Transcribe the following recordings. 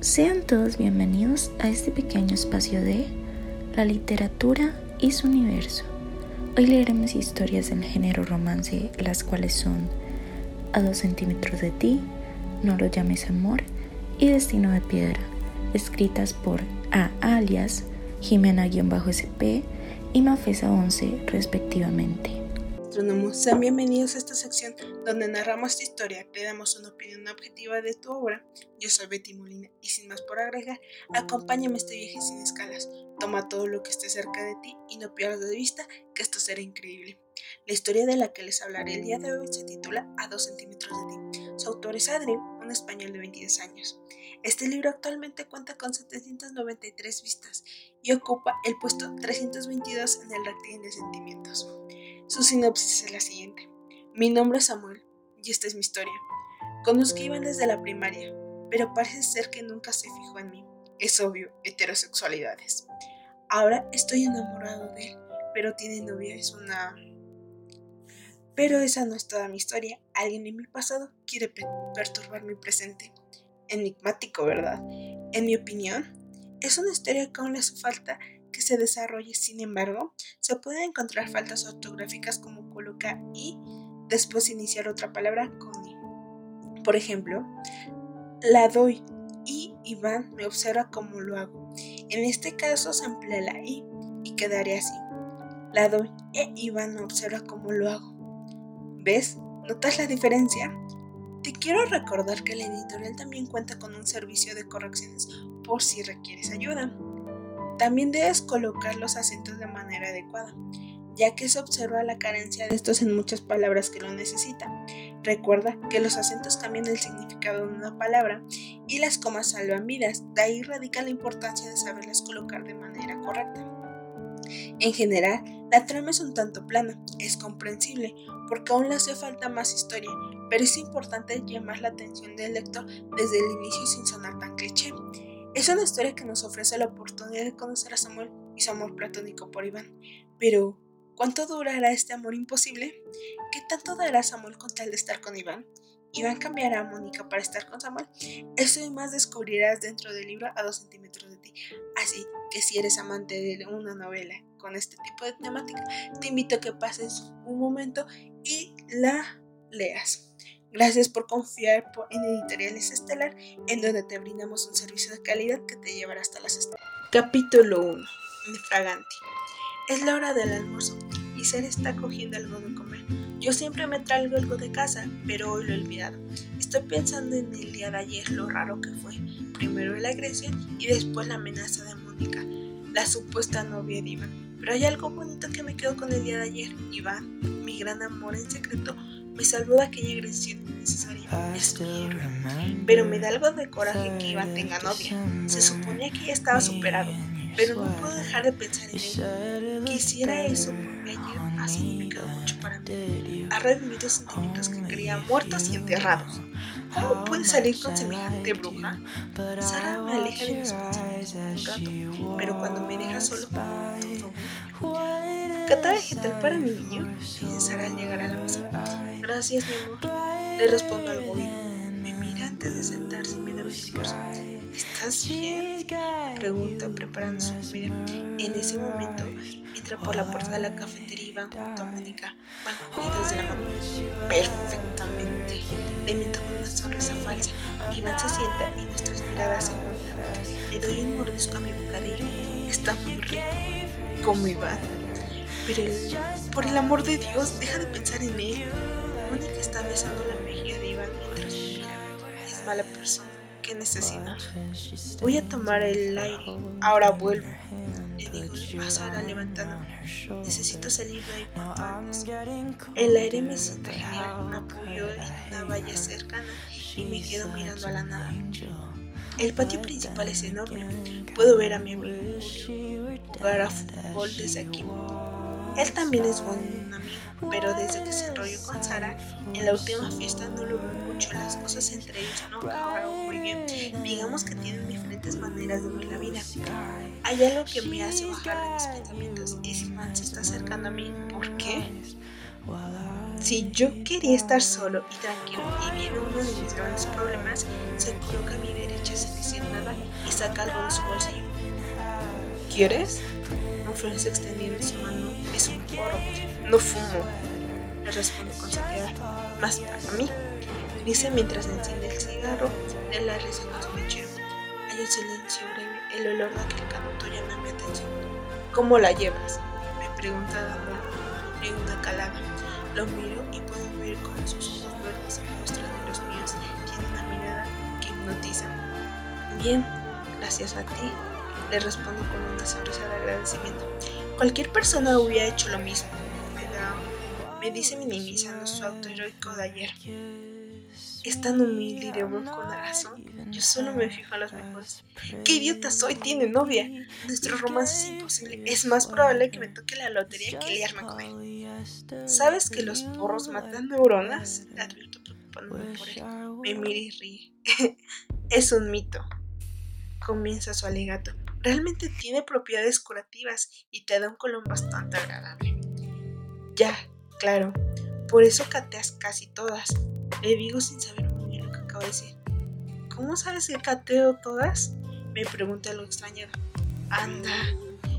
Sean todos bienvenidos a este pequeño espacio de la literatura y su universo. Hoy leeremos historias del género romance, las cuales son A dos centímetros de ti, No lo llames amor y Destino de piedra, escritas por A. alias, Jimena-SP y Mafesa 11 respectivamente. Sean bienvenidos a esta sección donde narramos tu historia, te damos una opinión objetiva de tu obra. Yo soy Betty Molina y sin más por agregar, acompáñame a este viaje sin escalas. Toma todo lo que esté cerca de ti y no pierdas de vista que esto será increíble. La historia de la que les hablaré el día de hoy se titula A dos centímetros de ti. Su autor es Adri, un español de 22 años. Este libro actualmente cuenta con 793 vistas y ocupa el puesto 322 en el ranking de sentimientos. Su sinopsis es la siguiente. Mi nombre es Samuel y esta es mi historia. Conozco a Iván desde la primaria, pero parece ser que nunca se fijó en mí. Es obvio, heterosexualidades. Ahora estoy enamorado de él, pero tiene novia, es una... Pero esa no es toda mi historia. Alguien en mi pasado quiere perturbar mi presente. Enigmático, ¿verdad? En mi opinión, es una historia que aún le hace falta se desarrolle. Sin embargo, se pueden encontrar faltas ortográficas como colocar y después iniciar otra palabra con i. Por ejemplo, la doy y Iván me observa cómo lo hago. En este caso se emplea la i y quedaría así. La doy e Iván me observa cómo lo hago. ¿Ves? ¿Notas la diferencia? Te quiero recordar que la editorial también cuenta con un servicio de correcciones por si requieres ayuda. También debes colocar los acentos de manera adecuada, ya que se observa la carencia de estos en muchas palabras que lo necesitan. Recuerda que los acentos cambian el significado de una palabra y las comas salvan vidas, de ahí radica la importancia de saberlas colocar de manera correcta. En general, la trama es un tanto plana, es comprensible, porque aún le hace falta más historia, pero es importante llamar la atención del lector desde el inicio sin sonar tan cliché. Es una historia que nos ofrece la oportunidad de conocer a Samuel y su amor platónico por Iván. Pero, ¿cuánto durará este amor imposible? ¿Qué tanto dará Samuel con tal de estar con Iván? ¿Iván cambiará a Mónica para estar con Samuel? Eso y más descubrirás dentro del libro a dos centímetros de ti. Así que si eres amante de una novela con este tipo de temática, te invito a que pases un momento y la leas. Gracias por confiar en Editoriales Estelar, en donde te brindamos un servicio de calidad que te llevará hasta las estrellas. Capítulo 1. Fraganti. Es la hora del almuerzo y Ser está cogiendo algo de comer. Yo siempre me traigo algo de casa, pero hoy lo he olvidado. Estoy pensando en el día de ayer, lo raro que fue. Primero la agresión y después la amenaza de Mónica, la supuesta novia de Iván. Pero hay algo bonito que me quedó con el día de ayer. Iván, mi gran amor en secreto, me salvó de aquella agresión innecesaria. Es Pero me da algo de coraje que Iván tenga novia. Se suponía que ya estaba superado, pero no puedo dejar de pensar en él. Quisiera eso porque ayer ha significado mucho para mí. Ha revivido sentimientos que creía muertos y enterrados. ¿Cómo puede salir con semejante bruja? Sara me aleja de mis pensamientos un rato, pero cuando me deja solo, todo. ¿Cata vegetal para mi niño? Sara al llegar a la mesa. Gracias, mi amor. Le respondo algo bien. Me mira antes de sentarse y me da un discurso. ¿Estás bien? Pregunta preparando su comida. En ese momento entra por la puerta de la cafetería y van junto a Mónica. Van cogidos de la mano. Perfectamente. Le miento con una sonrisa falsa. Iván se sienta y nuestras miradas se juntan. Le doy un mordisco a mi bocadillo. Está muy rico. Como Iván. Pero por el amor de Dios, deja de pensar en él. Mónica está besando la mejilla de Iván mientras. Es mala persona. ¿Qué necesita? Voy a tomar el aire. Ahora vuelvo. Le digo a Sara levantando. Necesito salir de ahí cuanto El aire me sienta genial. Me apoyo en una valla cercana y me quedo mirando a la nada. El patio principal es enorme. Puedo ver a mi amigo jugar a fútbol desde aquí. Él también es buen amigo, pero desde que se enrolló con Sara en la última fiesta no lo veo mucho. Las cosas entre ellos no acabaron muy bien. Digamos que tienen diferentes maneras de ver la vida. Hay algo que me hace bajar de mis pensamientos y si Man se está acercando a mí, ¿por qué? Si yo quería estar solo y tranquilo y viene uno de mis grandes problemas, se coloca a mi derecha sin decir nada saca algo de su bolsillo. ¿Quieres? Ofrece extendiendo su mano. Es un porro. No fumo. Le responde con sequedad. Más para mí. Dice mientras enciende el cigarro de la risa con su mechero. Hay un silencio breve. El olor de aquel canuto llama mi atención. ¿Cómo la llevas? Me pregunta dándole una calada. Lo miro y puedo ver cómo sus ojos verdes muestran en los míos. Tiene una mirada que hipnotiza. Bien, gracias a ti, le respondo con una sonrisa de agradecimiento. Cualquier persona hubiera hecho lo mismo, me, me dice minimizando su auto heroico de ayer. Es tan humilde y de buen corazón. Yo solo me fijo en los mejores. ¡Qué idiota soy! Tiene novia. Nuestro romance es imposible. Es más probable que me toque la lotería que liarme con él. ¿Sabes que los porros matan neuronas? Le advierto preocupándome por él. Me mira y ríe. es un mito. Comienza su alegato. Realmente tiene propiedades curativas y te da un color bastante agradable. Ya, claro. Por eso cateas casi todas. Le digo sin saber muy bien lo que acabo de decir. ¿Cómo sabes que cateo todas? Me pregunta lo extrañado. Anda,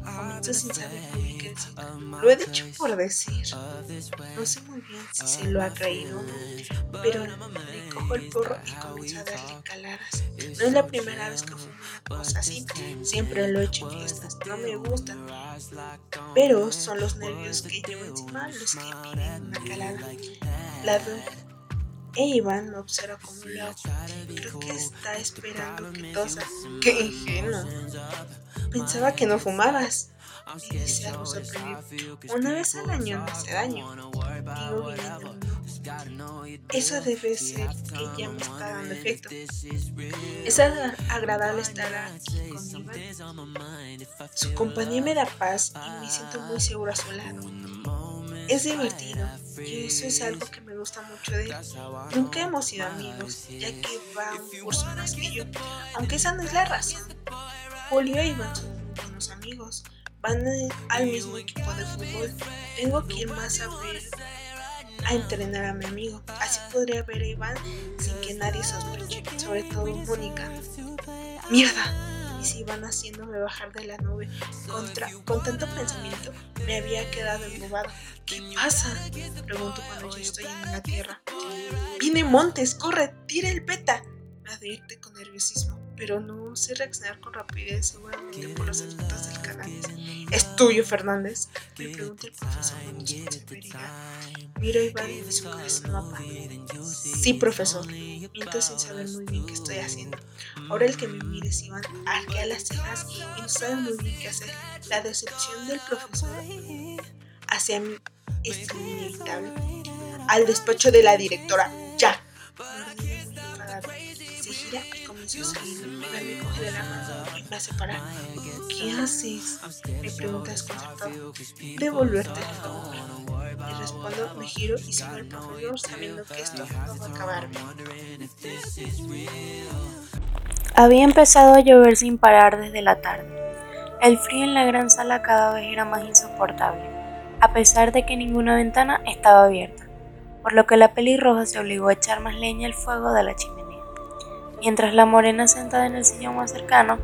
comienzo sin saber qué decir. Lo he dicho por decir. No sé muy bien si se lo ha creído o no, pero le cojo el porro y comienzo a darle caladas. No es la primera vez que fumo una cosa así, siempre lo he hecho en fiestas, no me gustan. Pero son los nervios que llevo encima los que piden una calada. La doy e Iván me observa loco. Creo que está esperando que tosa. ¡Qué ingenuo! Pensaba que no fumabas. Me dice algo sorprendido. Una vez al año no hace daño. Digo Eso debe ser que ya me está dando efecto. Es agradable estar aquí con Iván. Su compañía me da paz y me siento muy seguro a su lado. Es divertido y eso es algo que me gusta mucho de él. Nunca hemos sido amigos, ya que va un curso más que aunque esa no es la razón. Julio y Iván son buenos amigos, van al mismo equipo de fútbol. Tengo que ir más a ver a entrenar a mi amigo. Así podría ver a Iván sin que nadie sospeche, sobre todo Mónica. ¡Mierda! Y se iban haciéndome bajar de la nube. Contra, con tanto pensamiento me había quedado embobado. ¿Qué pasa? Pregunto cuando yo estoy en la tierra. Viene Montes, corre, tira el peta. Me advierte con nerviosismo, pero no sé reaccionar con rapidez, seguramente por los efectos del canal. ¿Es tuyo, Fernández? Me pregunta el profesor con Miro a Iván y su cabeza mapa. Sí, profesor. Miento sin saber muy bien qué estoy haciendo. Ahora el que me mire es Iván arquea las cejas y no sabe muy bien qué hacer. La decepción del profesor hacia mí es inevitable. Al despacho de la directora, ya. Gira y comienza a salir. Me coge de la mano y me parar. ¿Qué haces? Me pregunta desconcertado. Devolverte. Le respondo, me giro y sigo al profesor sabiendo que esto no va a acabar Había empezado a llover sin parar desde la tarde. El frío en la gran sala cada vez era más insoportable, a pesar de que ninguna ventana estaba abierta, por lo que la pelirroja se obligó a echar más leña al fuego de la chimenea, mientras la morena sentada en el sillón más cercano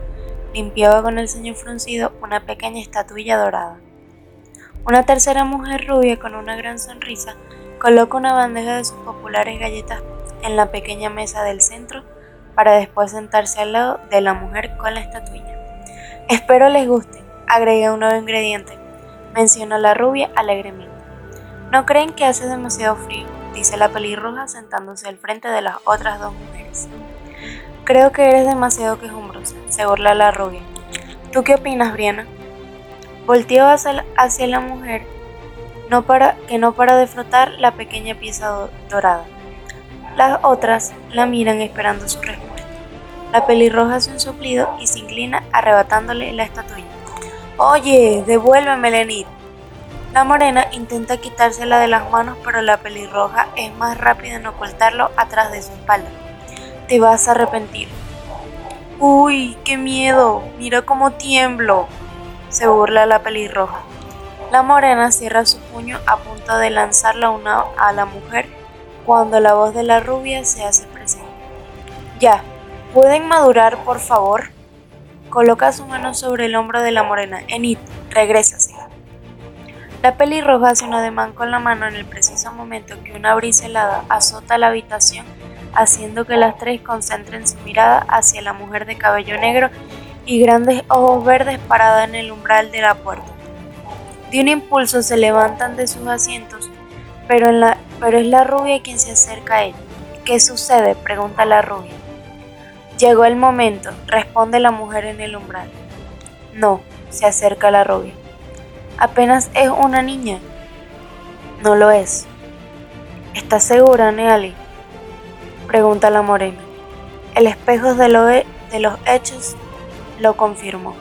limpiaba con el ceño fruncido una pequeña estatuilla dorada. Una tercera mujer rubia con una gran sonrisa coloca una bandeja de sus populares galletas en la pequeña mesa del centro para después sentarse al lado de la mujer con la estatuilla. Espero les guste, agrega un nuevo ingrediente, menciona la rubia alegremente. ¿No creen que hace demasiado frío? dice la pelirroja sentándose al frente de las otras dos mujeres. Creo que eres demasiado quejumbrosa, se burla la rubia. ¿Tú qué opinas, Briana? Volteó hacia la mujer no para, que no para de frotar la pequeña pieza dorada. Las otras la miran esperando su respuesta. La pelirroja hace un soplido y se inclina arrebatándole la estatuilla. Oye, devuélveme, Lenit. La morena intenta quitársela de las manos, pero la pelirroja es más rápida en ocultarlo atrás de su espalda. Te vas a arrepentir. Uy, qué miedo. Mira cómo tiemblo se burla la pelirroja. La morena cierra su puño a punto de lanzarla una a la mujer cuando la voz de la rubia se hace presente. Ya, ¿pueden madurar, por favor? coloca su mano sobre el hombro de la morena. Enid, regrésase. La pelirroja hace un ademán con la mano en el preciso momento que una brisa helada azota la habitación, haciendo que las tres concentren su mirada hacia la mujer de cabello negro y grandes ojos verdes parada en el umbral de la puerta. De un impulso se levantan de sus asientos, pero, es la rubia quien se acerca a ella. ¿Qué sucede? pregunta la rubia. Llegó el momento, responde la mujer en el umbral. No, se acerca la rubia. Apenas es una niña. No lo es. ¿Estás segura, Neali? Pregunta la morena. El espejo de, de los hechos lo confirmó.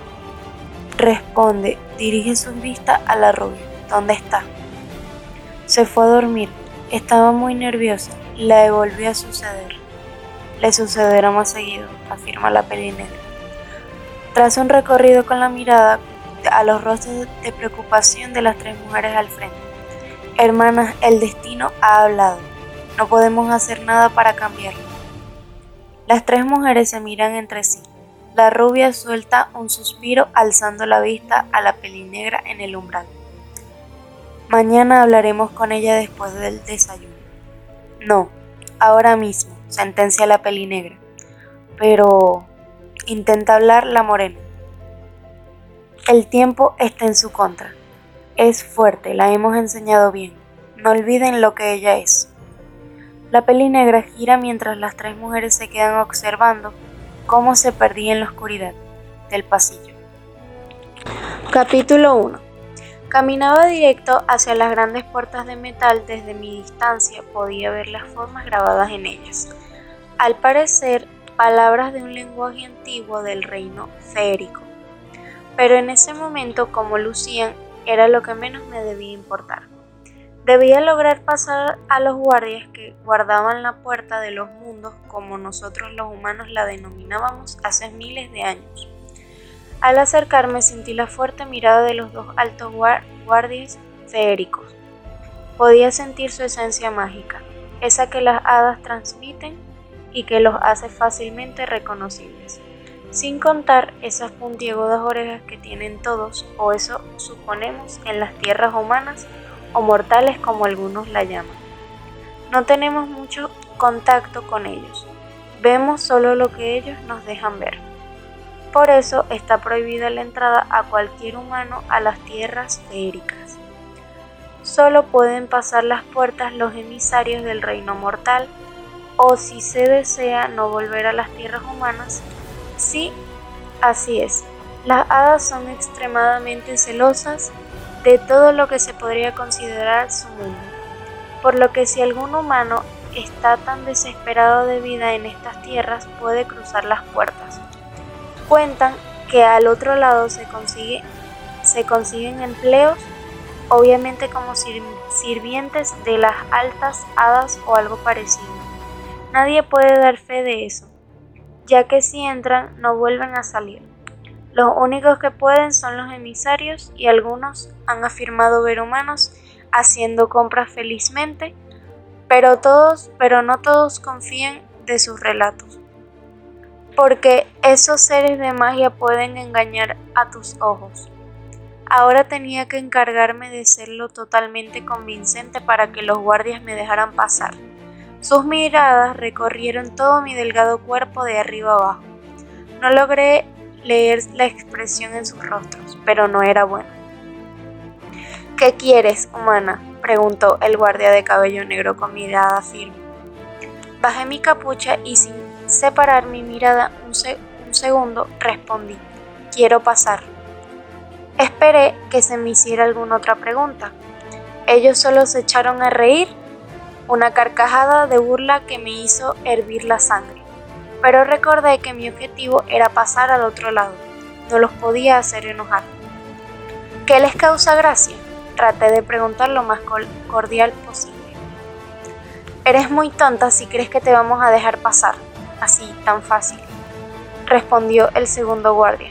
Responde, dirige sus vistas a la rubia. ¿Dónde está? Se fue a dormir. Estaba muy nerviosa. La devolvió a suceder. Le sucederá más seguido, afirma la pelinera. Tras un recorrido con la mirada, a los rostros de preocupación de las tres mujeres al frente. Hermanas, el destino ha hablado. No podemos hacer nada para cambiarlo. Las tres mujeres se miran entre sí. La rubia suelta un suspiro alzando la vista a la pelinegra en el umbral. Mañana hablaremos con ella después del desayuno. No, ahora mismo, sentencia la pelinegra. Pero intenta hablar la morena. El tiempo está en su contra. Es fuerte, la hemos enseñado bien. No olviden lo que ella es. La peli negra gira mientras las tres mujeres se quedan observando cómo se perdía en la oscuridad del pasillo. Capítulo 1 Caminaba directo hacia las grandes puertas de metal. Desde mi distancia podía ver las formas grabadas en ellas. Al parecer, palabras de un lenguaje antiguo del reino férico pero en ese momento como lucían era lo que menos me debía importar. Debía lograr pasar a los guardias que guardaban la puerta de los mundos como nosotros los humanos la denominábamos hace miles de años. Al acercarme sentí la fuerte mirada de los dos altos guardias feéricos. Podía sentir su esencia mágica, esa que las hadas transmiten y que los hace fácilmente reconocibles sin contar esas puntiagudas orejas que tienen todos, o eso suponemos, en las tierras humanas o mortales como algunos la llaman. No tenemos mucho contacto con ellos, vemos solo lo que ellos nos dejan ver. Por eso está prohibida la entrada a cualquier humano a las tierras feéricas. Solo pueden pasar las puertas los emisarios del reino mortal, o si se desea no volver a las tierras humanas, Sí, así es. Las hadas son extremadamente celosas de todo lo que se podría considerar su mundo, por lo que si algún humano está tan desesperado de vida en estas tierras puede cruzar las puertas. Cuentan que al otro lado se, consigue, se consiguen empleos, obviamente como sirvientes de las altas hadas o algo parecido. Nadie puede dar fe de eso ya que si entran no vuelven a salir. Los únicos que pueden son los emisarios y algunos han afirmado ver humanos haciendo compras felizmente, pero todos, pero no todos confían de sus relatos. Porque esos seres de magia pueden engañar a tus ojos. Ahora tenía que encargarme de serlo totalmente convincente para que los guardias me dejaran pasar. Sus miradas recorrieron todo mi delgado cuerpo de arriba abajo. No logré leer la expresión en sus rostros, pero no era buena. ¿Qué quieres, humana? preguntó el guardia de cabello negro con mirada firme. Bajé mi capucha y sin separar mi mirada un, un segundo respondí, quiero pasar. Esperé que se me hiciera alguna otra pregunta. Ellos solo se echaron a reír una carcajada de burla que me hizo hervir la sangre. Pero recordé que mi objetivo era pasar al otro lado. No los podía hacer enojar. ¿Qué les causa gracia? Traté de preguntar lo más cordial posible. Eres muy tonta si crees que te vamos a dejar pasar, así, tan fácil, respondió el segundo guardia,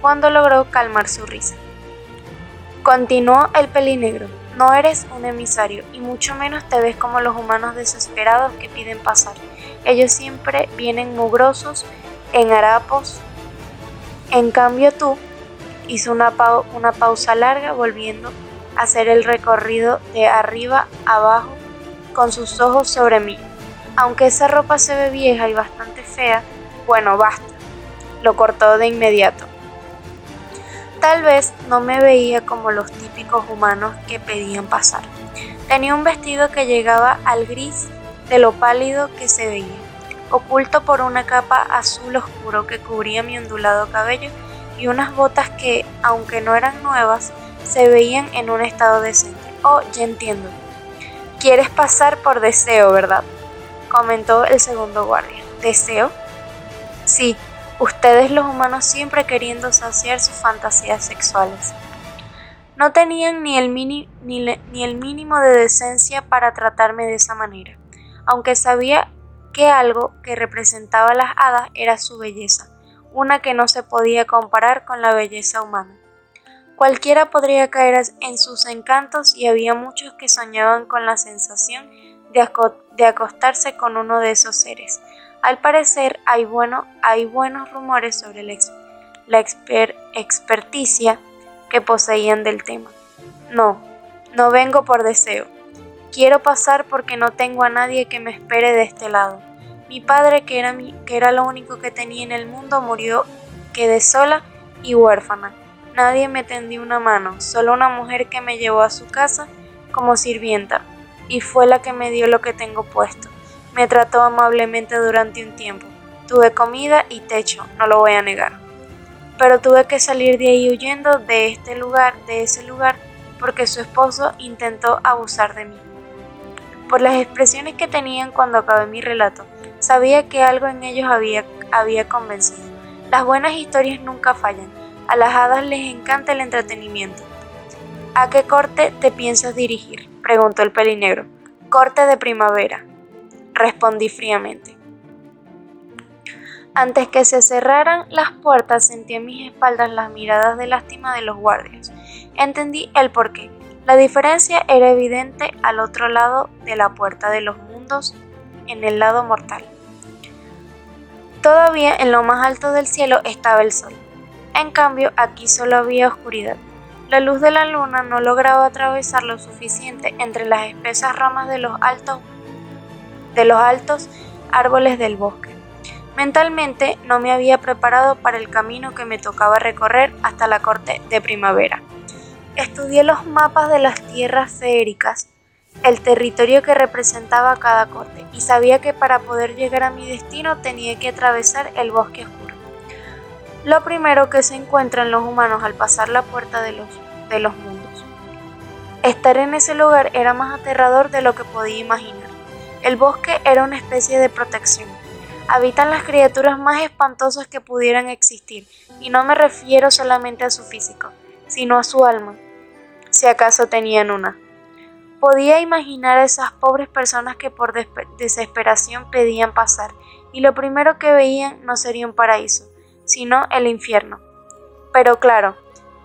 cuando logró calmar su risa. Continuó el pelinegro. No eres un emisario y mucho menos te ves como los humanos desesperados que piden pasar. Ellos siempre vienen mugrosos, en harapos, En cambio tú hizo una, una pausa larga volviendo a hacer el recorrido de arriba abajo con sus ojos sobre mí. Aunque esa ropa se ve vieja y bastante fea, bueno, basta. Lo cortó de inmediato. Tal vez no me veía como los típicos humanos que pedían pasar. Tenía un vestido que llegaba al gris de lo pálido que se veía, oculto por una capa azul oscuro que cubría mi ondulado cabello y unas botas que, aunque no eran nuevas, se veían en un estado decente. Oh, ya entiendo. Quieres pasar por deseo, ¿verdad? comentó el segundo guardia. ¿Deseo? Sí, ustedes los humanos siempre queriendo saciar sus fantasías sexuales. No tenían ni el, ni, ni el mínimo de decencia para tratarme de esa manera, aunque sabía que algo que representaba a las hadas era su belleza, una que no se podía comparar con la belleza humana. Cualquiera podría caer en sus encantos y había muchos que soñaban con la sensación de, acostarse con uno de esos seres, al parecer hay, bueno, hay buenos rumores sobre la, experticia que poseían del tema. No, no vengo por deseo. Quiero pasar porque no tengo a nadie que me espere de este lado. Mi padre, que era, mi, que era lo único que tenía en el mundo, murió, quedé sola y huérfana. Nadie me tendió una mano, solo una mujer que me llevó a su casa como sirvienta, y fue la que me dio lo que tengo puesto. Me trató amablemente durante un tiempo. Tuve comida y techo, no lo voy a negar. Pero tuve que salir de ahí huyendo de este lugar, de ese lugar, porque su esposo intentó abusar de mí. Por las expresiones que tenían cuando acabé mi relato, sabía que algo en ellos había, había convencido. Las buenas historias nunca fallan. A las hadas les encanta el entretenimiento. ¿A qué corte te piensas dirigir? preguntó el pelinegro. Corte de primavera, respondí fríamente. Antes que se cerraran las puertas sentí en mis espaldas las miradas de lástima de los guardias. Entendí el porqué. La diferencia era evidente al otro lado de la puerta de los mundos, en el lado mortal. Todavía en lo más alto del cielo estaba el sol. En cambio, aquí solo había oscuridad. La luz de la luna no lograba atravesar lo suficiente entre las espesas ramas de los altos, de los altos árboles del bosque. Mentalmente no me había preparado para el camino que me tocaba recorrer hasta la corte de primavera. Estudié los mapas de las tierras feéricas, el territorio que representaba cada corte, y sabía que para poder llegar a mi destino tenía que atravesar el bosque oscuro lo primero que se encuentran los humanos al pasar la puerta de los, de los mundos. Estar en ese lugar era más aterrador de lo que podía imaginar. El bosque era una especie de protección. Habitan las criaturas más espantosas que pudieran existir, y no me refiero solamente a su físico, sino a su alma, si acaso tenían una. Podía imaginar a esas pobres personas que por desesperación pedían pasar, y lo primero que veían no sería un paraíso, sino el infierno. Pero claro,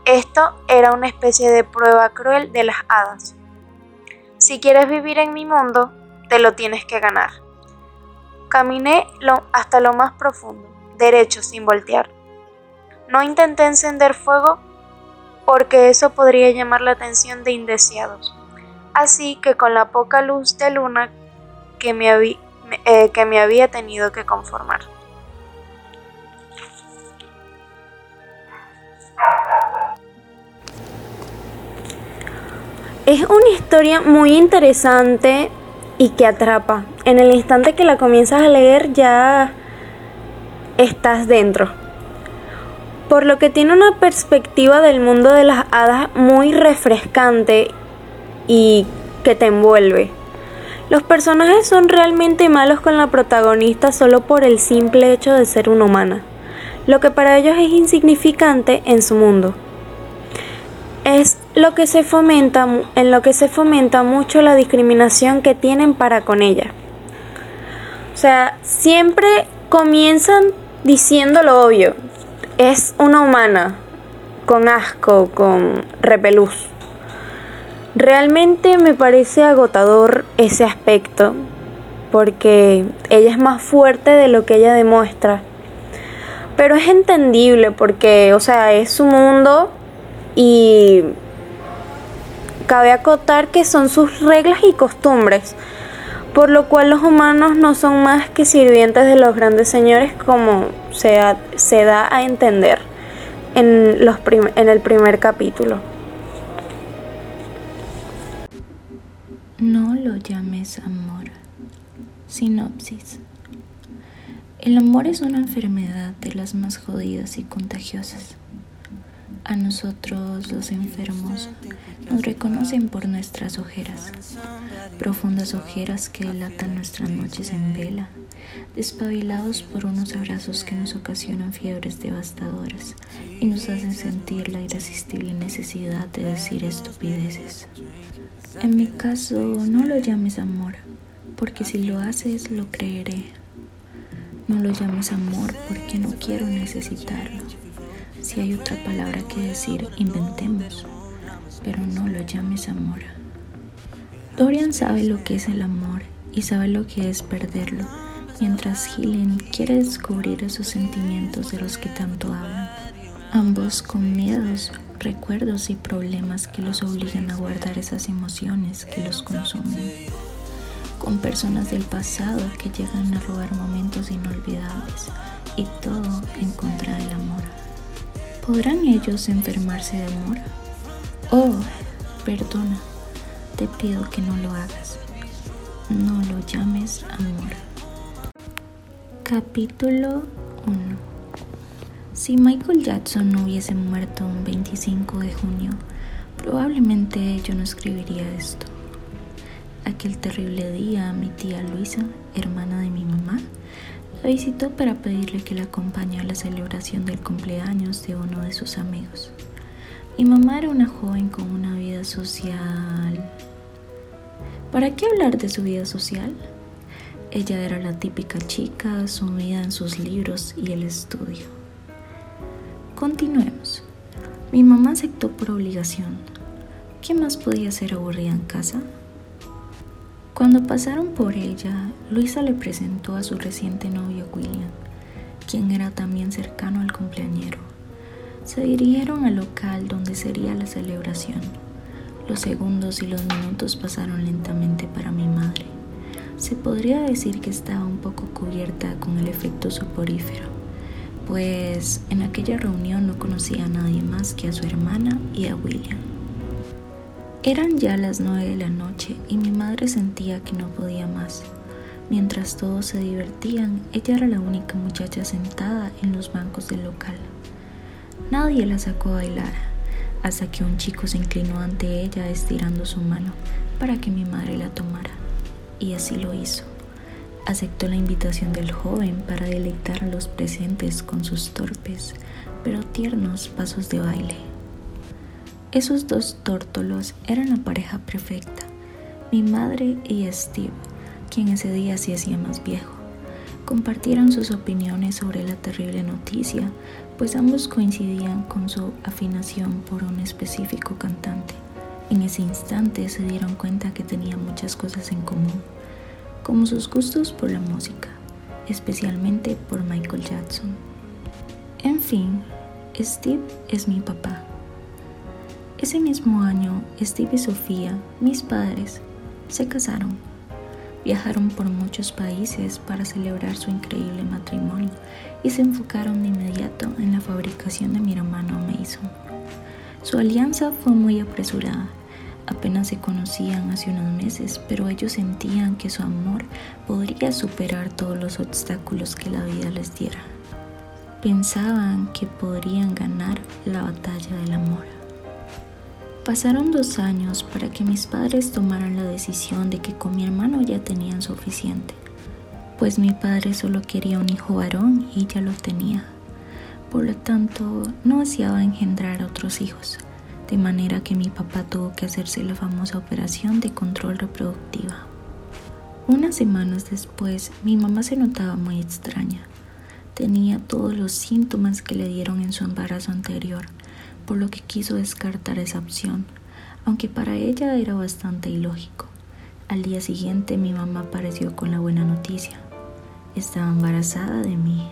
esto era una especie de prueba cruel de las hadas. Si quieres vivir en mi mundo, te lo tienes que ganar. Caminé hasta lo más profundo, derecho sin voltear. No intenté encender fuego porque eso podría llamar la atención de indeseados. Así que con la poca luz de luna que me, eh, que me había tenido que conformar. Es una historia muy interesante y que atrapa. En el instante que la comienzas a leer ya estás dentro. Por lo que tiene una perspectiva del mundo de las hadas muy refrescante y que te envuelve. Los personajes son realmente malos con la protagonista solo por el simple hecho de ser una humana, lo que para ellos es insignificante en su mundo es lo que se fomenta, en lo que se fomenta mucho la discriminación que tienen para con ella. O sea, siempre comienzan diciendo lo obvio. Es una humana, con asco, con repelús. Realmente me parece agotador ese aspecto, porque ella es más fuerte de lo que ella demuestra. Pero es entendible porque, o sea, es su mundo y cabe acotar que son sus reglas y costumbres, por lo cual los humanos no son más que sirvientes de los grandes señores como se, se da a entender en, los en el primer capítulo. No lo llames amor. Sinopsis. El amor es una enfermedad de las más jodidas y contagiosas. A nosotros, los enfermos, nos reconocen por nuestras ojeras, profundas ojeras que delatan nuestras noches en vela, despabilados por unos abrazos que nos ocasionan fiebres devastadoras y nos hacen sentir la irresistible necesidad de decir estupideces. En mi caso, no lo llames amor, porque si lo haces, lo creeré. No lo llames amor porque no quiero necesitarlo. Si hay otra palabra que decir, inventemos, pero no lo llames amor. Dorian sabe lo que es el amor y sabe lo que es perderlo, mientras Helen quiere descubrir esos sentimientos de los que tanto hablan. Ambos con miedos, recuerdos y problemas que los obligan a guardar esas emociones que los consumen con personas del pasado que llegan a robar momentos inolvidables y todo en contra del amor. ¿Podrán ellos enfermarse de amor? Oh, perdona, te pido que no lo hagas. No lo llames amor. Capítulo 1 Si Michael Jackson no hubiese muerto un 25 de junio, probablemente yo no escribiría esto. Aquel terrible día, mi tía Luisa, hermana de mi mamá, visitó para pedirle que la acompañe a la celebración del cumpleaños de uno de sus amigos. Mi mamá era una joven con una vida social. ¿Para qué hablar de su vida social? Ella era la típica chica sumida en sus libros y el estudio. Continuemos. Mi mamá aceptó por obligación. ¿Qué más podía ser aburrida en casa? Cuando pasaron por ella, Luisa le presentó a su reciente novio William, quien era también cercano al cumpleañero. Se dirigieron al local donde sería la celebración. Los segundos y los minutos pasaron lentamente para mi madre. Se podría decir que estaba un poco cubierta con el efecto soporífero, pues en aquella reunión no conocía a nadie más que a su hermana y a William. Eran ya las nueve de la noche y mi madre sentía que no podía más. Mientras todos se divertían, ella era la única muchacha sentada en los bancos del local. Nadie la sacó a bailar, hasta que un chico se inclinó ante ella estirando su mano para que mi madre la tomara. Y así lo hizo. Aceptó la invitación del joven para deleitar a los presentes con sus torpes, pero tiernos pasos de baile. Esos dos tórtolos eran la pareja perfecta, mi madre y Steve, quien ese día se hacía más viejo. Compartieron sus opiniones sobre la terrible noticia, pues ambos coincidían con su afinación por un específico cantante. En ese instante se dieron cuenta que tenían muchas cosas en común, como sus gustos por la música, especialmente por Michael Jackson. En fin, Steve es mi papá ese mismo año, Steve y Sofía, mis padres, se casaron. Viajaron por muchos países para celebrar su increíble matrimonio y se enfocaron de inmediato en la fabricación de mi hermano Mason. Su alianza fue muy apresurada. Apenas se conocían hace unos meses, pero ellos sentían que su amor podría superar todos los obstáculos que la vida les diera. Pensaban que podrían ganar la batalla del amor. Pasaron dos años para que mis padres tomaran la decisión de que con mi hermano ya tenían suficiente, pues mi padre solo quería un hijo varón y ya lo tenía. Por lo tanto, no deseaba engendrar otros hijos, de manera que mi papá tuvo que hacerse la famosa operación de control reproductiva. Unas semanas después, mi mamá se notaba muy extraña. Tenía todos los síntomas que le dieron en su embarazo anterior por lo que quiso descartar esa opción, aunque para ella era bastante ilógico. Al día siguiente mi mamá apareció con la buena noticia. Estaba embarazada de mí.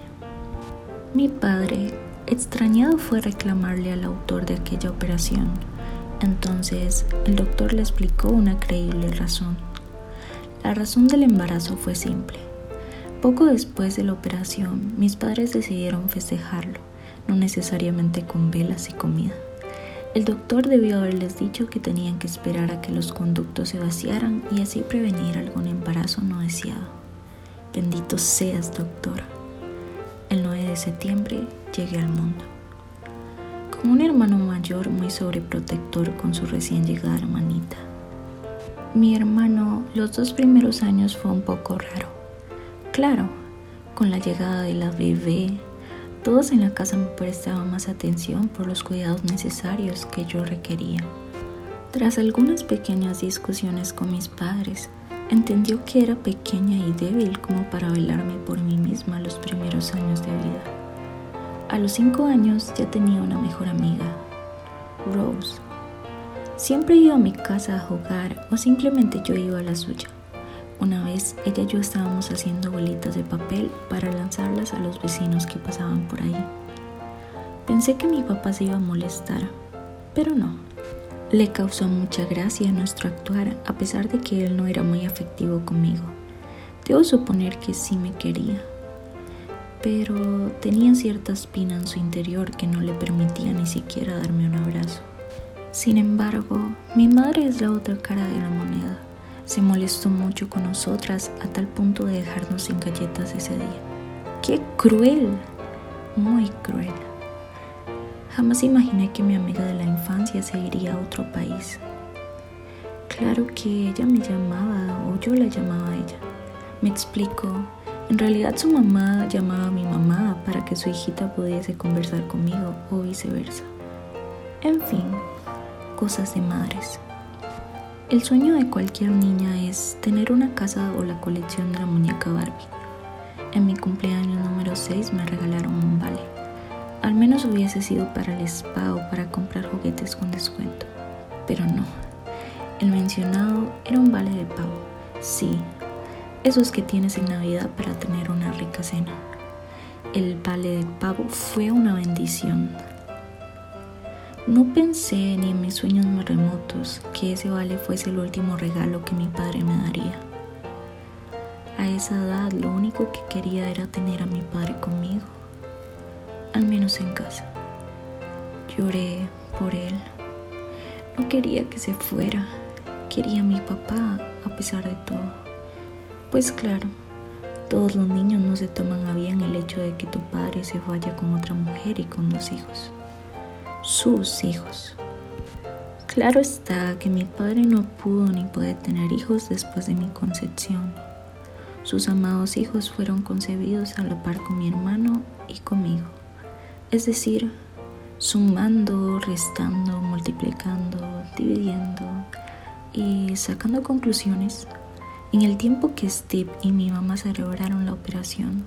Mi padre, extrañado, fue a reclamarle al autor de aquella operación. Entonces el doctor le explicó una creíble razón. La razón del embarazo fue simple. Poco después de la operación, mis padres decidieron festejarlo, no necesariamente con velas y comida. El doctor debió haberles dicho que tenían que esperar a que los conductos se vaciaran y así prevenir algún embarazo no deseado. Bendito seas, doctor. El 9 de septiembre llegué al mundo. Con un hermano mayor muy sobreprotector con su recién llegada hermanita. Mi hermano los dos primeros años fue un poco raro. Claro, con la llegada de la bebé, todos en la casa me prestaban más atención por los cuidados necesarios que yo requería. Tras algunas pequeñas discusiones con mis padres, entendió que era pequeña y débil como para velarme por mí misma los primeros años de vida. A los cinco años ya tenía una mejor amiga, Rose. Siempre iba a mi casa a jugar o simplemente yo iba a la suya. Una vez ella y yo estábamos haciendo bolitas de papel para lanzarlas a los vecinos que pasaban por ahí. Pensé que mi papá se iba a molestar, pero no. Le causó mucha gracia nuestro actuar a pesar de que él no era muy afectivo conmigo. Debo suponer que sí me quería, pero tenía cierta espina en su interior que no le permitía ni siquiera darme un abrazo. Sin embargo, mi madre es la otra cara de la moneda se molestó mucho con nosotras a tal punto de dejarnos sin galletas ese día. ¡Qué cruel! Muy cruel. Jamás imaginé que mi amiga de la infancia se iría a otro país. Claro que ella me llamaba o yo la llamaba a ella. Me explico. En realidad su mamá llamaba a mi mamá para que su hijita pudiese conversar conmigo o viceversa. En fin, cosas de madres. El sueño de cualquier niña es tener una casa o la colección de la muñeca Barbie. En mi cumpleaños número 6 me regalaron un vale. Al menos hubiese sido para el spa o para comprar juguetes con descuento. Pero no. El mencionado era un vale de pavo. Sí, esos que tienes en Navidad para tener una rica cena. El vale de pavo fue una bendición. No pensé ni en mis sueños más remotos que ese vale fuese el último regalo que mi padre me daría. A esa edad lo único que quería era tener a mi padre conmigo, al menos en casa. Lloré por él. No quería que se fuera, quería a mi papá a pesar de todo. Pues claro, todos los niños no se toman a bien el hecho de que tu padre se vaya con otra mujer y con dos hijos sus hijos. Claro está que mi padre no pudo ni puede tener hijos después de mi concepción. Sus amados hijos fueron concebidos a la par con mi hermano y conmigo. Es decir, sumando, restando, multiplicando, dividiendo y sacando conclusiones. En el tiempo que Steve y mi mamá celebraron la operación,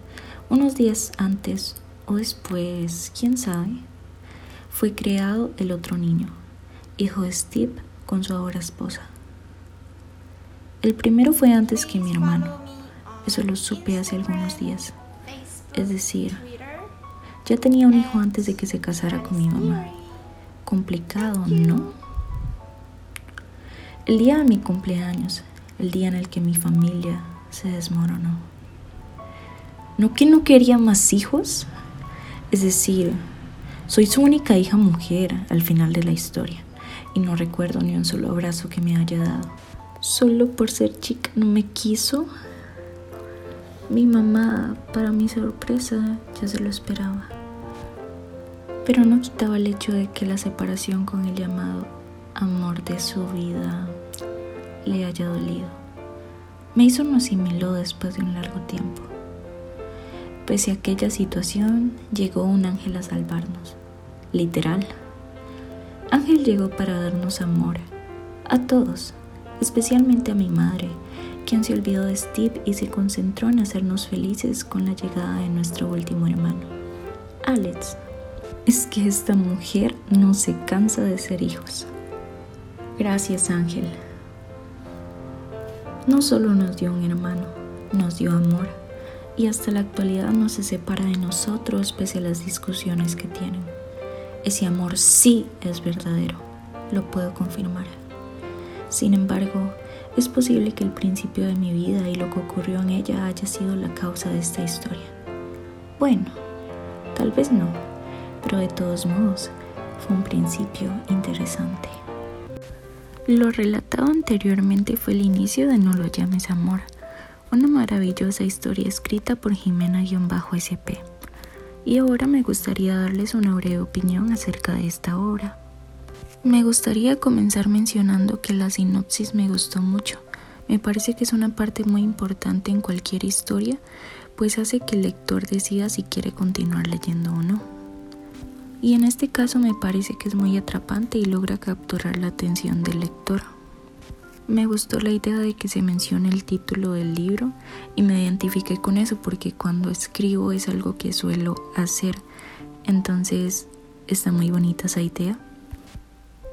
unos días antes o después, quién sabe, fue creado el otro niño, hijo de Steve con su ahora esposa. El primero fue antes que mi hermano, eso lo supe hace algunos días. Es decir, ya tenía un hijo antes de que se casara con mi mamá. Complicado, ¿no? El día de mi cumpleaños, el día en el que mi familia se desmoronó. ¿No que no quería más hijos? Es decir, soy su única hija mujer al final de la historia y no recuerdo ni un solo abrazo que me haya dado. Solo por ser chica no me quiso. Mi mamá, para mi sorpresa, ya se lo esperaba. Pero no quitaba el hecho de que la separación con el llamado amor de su vida le haya dolido. Me hizo un asimiló después de un largo tiempo. Pese a aquella situación, llegó un ángel a salvarnos. Literal. Ángel llegó para darnos amor. A todos, especialmente a mi madre, quien se olvidó de Steve y se concentró en hacernos felices con la llegada de nuestro último hermano, Alex. Es que esta mujer no se cansa de ser hijos. Gracias Ángel. No solo nos dio un hermano, nos dio amor y hasta la actualidad no se separa de nosotros pese a las discusiones que tienen. Ese amor sí es verdadero, lo puedo confirmar. Sin embargo, es posible que el principio de mi vida y lo que ocurrió en ella haya sido la causa de esta historia. Bueno, tal vez no, pero de todos modos, fue un principio interesante. Lo relatado anteriormente fue el inicio de No lo llames amor, una maravillosa historia escrita por Jimena-SP. Y ahora me gustaría darles una breve opinión acerca de esta obra. Me gustaría comenzar mencionando que la sinopsis me gustó mucho. Me parece que es una parte muy importante en cualquier historia, pues hace que el lector decida si quiere continuar leyendo o no. Y en este caso me parece que es muy atrapante y logra capturar la atención del lector. Me gustó la idea de que se mencione el título del libro y me identifiqué con eso porque cuando escribo es algo que suelo hacer. Entonces está muy bonita esa idea.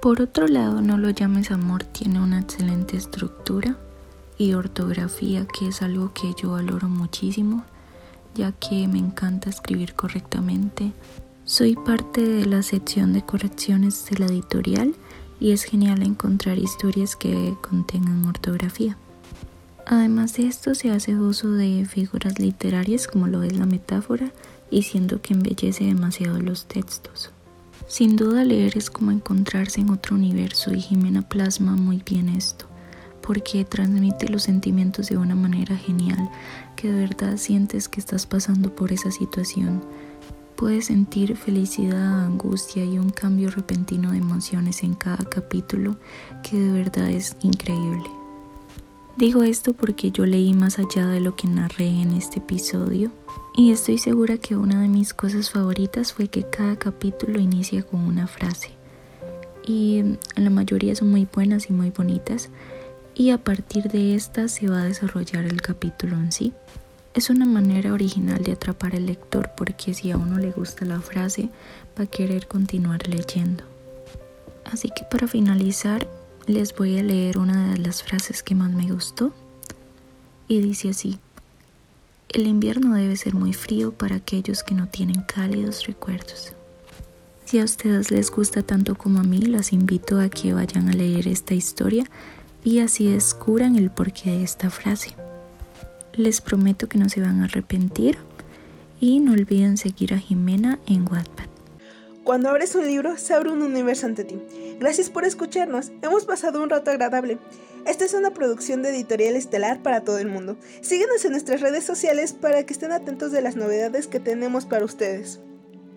Por otro lado, No lo llames amor tiene una excelente estructura y ortografía que es algo que yo valoro muchísimo ya que me encanta escribir correctamente. Soy parte de la sección de correcciones de la editorial y es genial encontrar historias que contengan ortografía. Además de esto se hace uso de figuras literarias como lo es la metáfora y siendo que embellece demasiado los textos. Sin duda leer es como encontrarse en otro universo y Jimena plasma muy bien esto, porque transmite los sentimientos de una manera genial, que de verdad sientes que estás pasando por esa situación. Puedes sentir felicidad, angustia y un cambio repentino de emociones en cada capítulo que de verdad es increíble. Digo esto porque yo leí más allá de lo que narré en este episodio y estoy segura que una de mis cosas favoritas fue que cada capítulo inicia con una frase y la mayoría son muy buenas y muy bonitas y a partir de esta se va a desarrollar el capítulo en sí. Es una manera original de atrapar al lector porque si a uno le gusta la frase va a querer continuar leyendo. Así que para finalizar les voy a leer una de las frases que más me gustó y dice así, el invierno debe ser muy frío para aquellos que no tienen cálidos recuerdos. Si a ustedes les gusta tanto como a mí, las invito a que vayan a leer esta historia y así descubran el porqué de esta frase. Les prometo que no se van a arrepentir y no olviden seguir a Jimena en Wattpad. Cuando abres un libro, se abre un universo ante ti. Gracias por escucharnos. Hemos pasado un rato agradable. Esta es una producción de Editorial Estelar para todo el mundo. Síguenos en nuestras redes sociales para que estén atentos de las novedades que tenemos para ustedes.